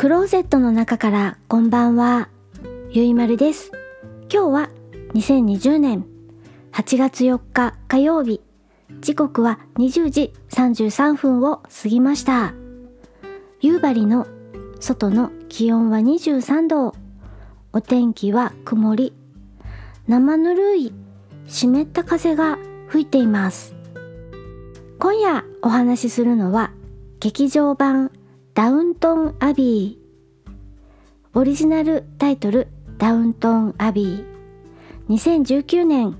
クローゼットの中からこんばんは。ゆいまるです。今日は2020年8月4日火曜日。時刻は20時33分を過ぎました。夕張の外の気温は23度。お天気は曇り。生ぬるい湿った風が吹いています。今夜お話しするのは劇場版ダウントンアビー。オリジナルタイトルダウントンアビー。2019年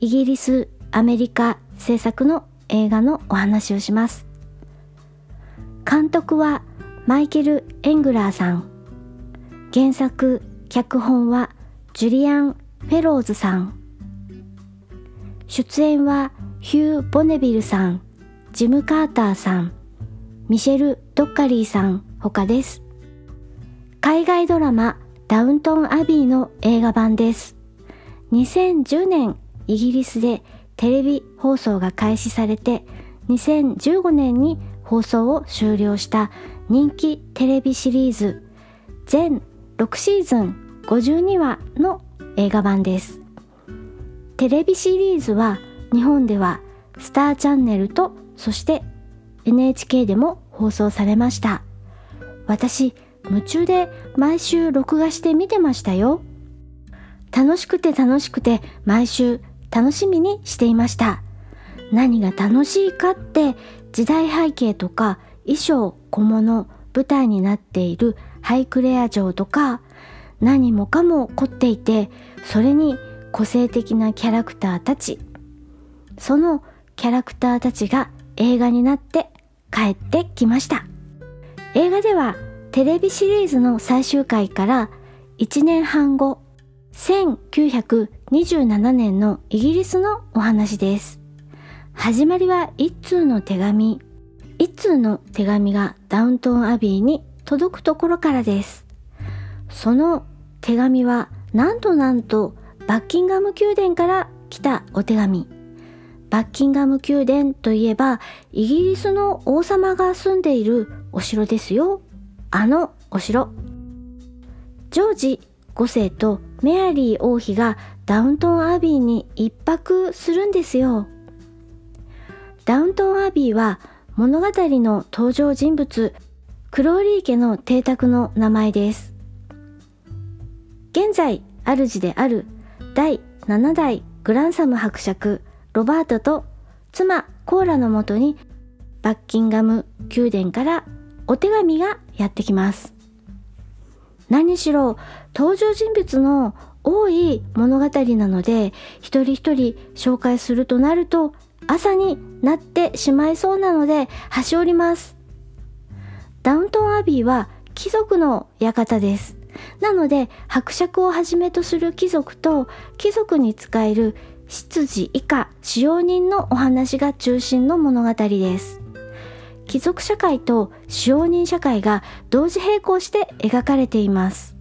イギリスアメリカ制作の映画のお話をします。監督はマイケル・エングラーさん。原作脚本はジュリアン・フェローズさん。出演はヒュー・ボネビルさんジム・カーターさんミシェル・ドッカリーさん他です。海外ドラマダウントン・アビーの映画版です。2010年イギリスでテレビ放送が開始されて2015年に放送を終了した人気テレビシリーズ全6シーズン52話の映画版です。テレビシリーズは日本ではスターチャンネルとそして NHK でも放送されました。私夢中で毎週録画して見てましたよ。楽しくて楽しくて毎週楽しみにしていました。何が楽しいかって時代背景とか衣装小物舞台になっているハイクレア城とか何もかも凝っていてそれに個性的なキャラクターたち。そのキャラクターたちが映画になって帰ってきました。映画ではテレビシリーズの最終回から1年半後1927年のイギリスのお話です。始まりは一通の手紙。一通の手紙がダウントンアビーに届くところからです。その手紙はなんとなんとバッキンガム宮殿から来たお手紙。バッキンガム宮殿といえばイギリスの王様が住んでいるお城ですよ。あのお城。ジョージ5世とメアリー王妃がダウントンアビーに一泊するんですよ。ダウントンアビーは物語の登場人物クローリー家の邸宅の名前です。現在主である第7代グランサム伯爵。ロバートと妻コーラのもとにバッキンガム宮殿からお手紙がやってきます。何しろ登場人物の多い物語なので一人一人紹介するとなると朝になってしまいそうなので端折ります。ダウントンアビーは貴族の館です。なので伯爵をはじめとする貴族と貴族に仕える執事以下使用人のお話が中心の物語です。貴族社会と使用人社会が同時並行して描かれています。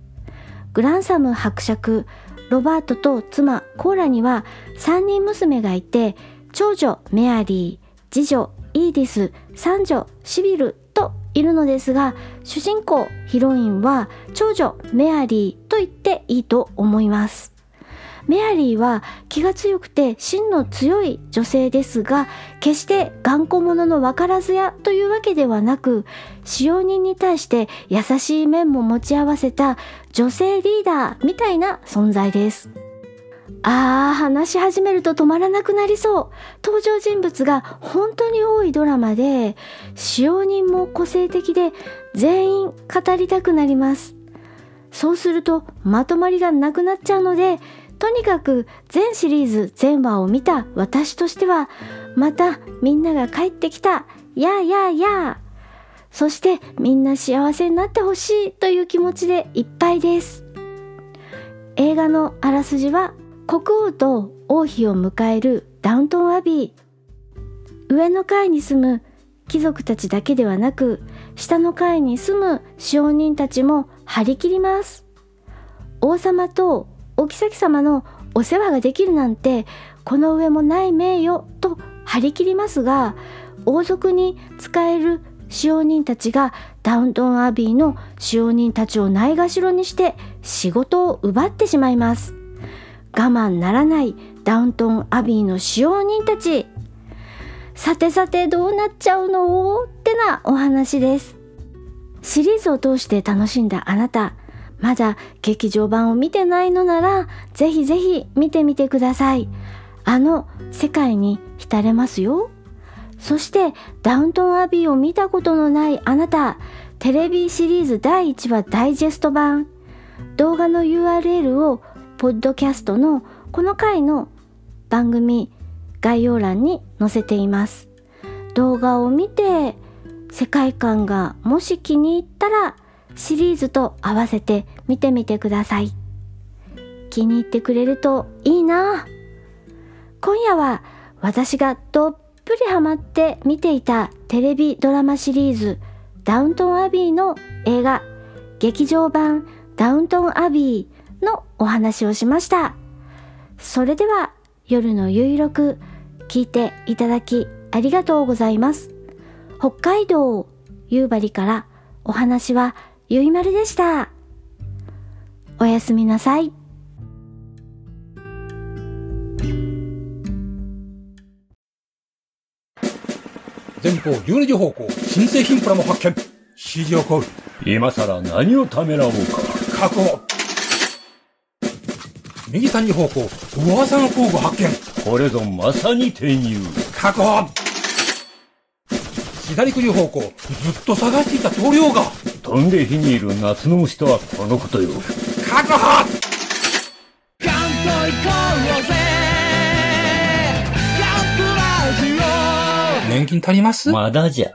グランサム伯爵ロバートと妻コーラには3人娘がいて長女メアリー次女イーディス三女シビルといるのですが主人公ヒロインは長女メアリーと言っていいと思います。メアリーは気が強くて芯の強い女性ですが決して頑固者の分からずやというわけではなく使用人に対して優しい面も持ち合わせた女性リーダーみたいな存在です。あー話し始めると止まらなくなりそう。登場人物が本当に多いドラマで使用人も個性的で全員語りたくなります。そうするとまとまりがなくなっちゃうのでとにかく全シリーズ全話を見た私としてはまたみんなが帰ってきた。やーやーやー。そしてみんな幸せになってほしいという気持ちでいっぱいです。映画のあらすじは国王と王妃を迎えるダウントンアビー。上の階に住む貴族たちだけではなく下の階に住む使用人たちも張り切ります。王様とお妃様のお世話ができるなんてこの上もない名誉と張り切りますが王族に使える使用人たちがダウントンアビーの使用人たちをないがしろにして仕事を奪ってしまいます。我慢ならないダウントンアビーの使用人たち。さてさてどうなっちゃうの？ってなお話です。シリーズを通して楽しんだあなた、まだ劇場版を見てないのなら、ぜひぜひ見てみてください。あの世界に浸れますよ。そしてダウントンアビーを見たことのないあなた、テレビシリーズ第1話ダイジェスト版、動画の URL をポッドキャストのこの回の番組概要欄に載せています。動画を見て世界観がもし気に入ったらシリーズと合わせて見てみてください。気に入ってくれるといいな。今夜は私がどっぷりハマって見ていたテレビドラマシリーズダウントンアビーの映画劇場版ダウントンアビーのお話をしました。それでは夜のゆいろく聞いていただきありがとうございます。北海道夕張からお話はゆいまるでした。おやすみなさい。前方12時方向、新製品プラも発見。指示をコール。今さら何をためらおうか。確保。右3時方向、噂の工具発見。これぞまさに転入。確保。左9時方向、ずっと探していた棟梁が。飛んで火にいる夏の虫とはこのことよ。確保年金足ります？まだじゃ。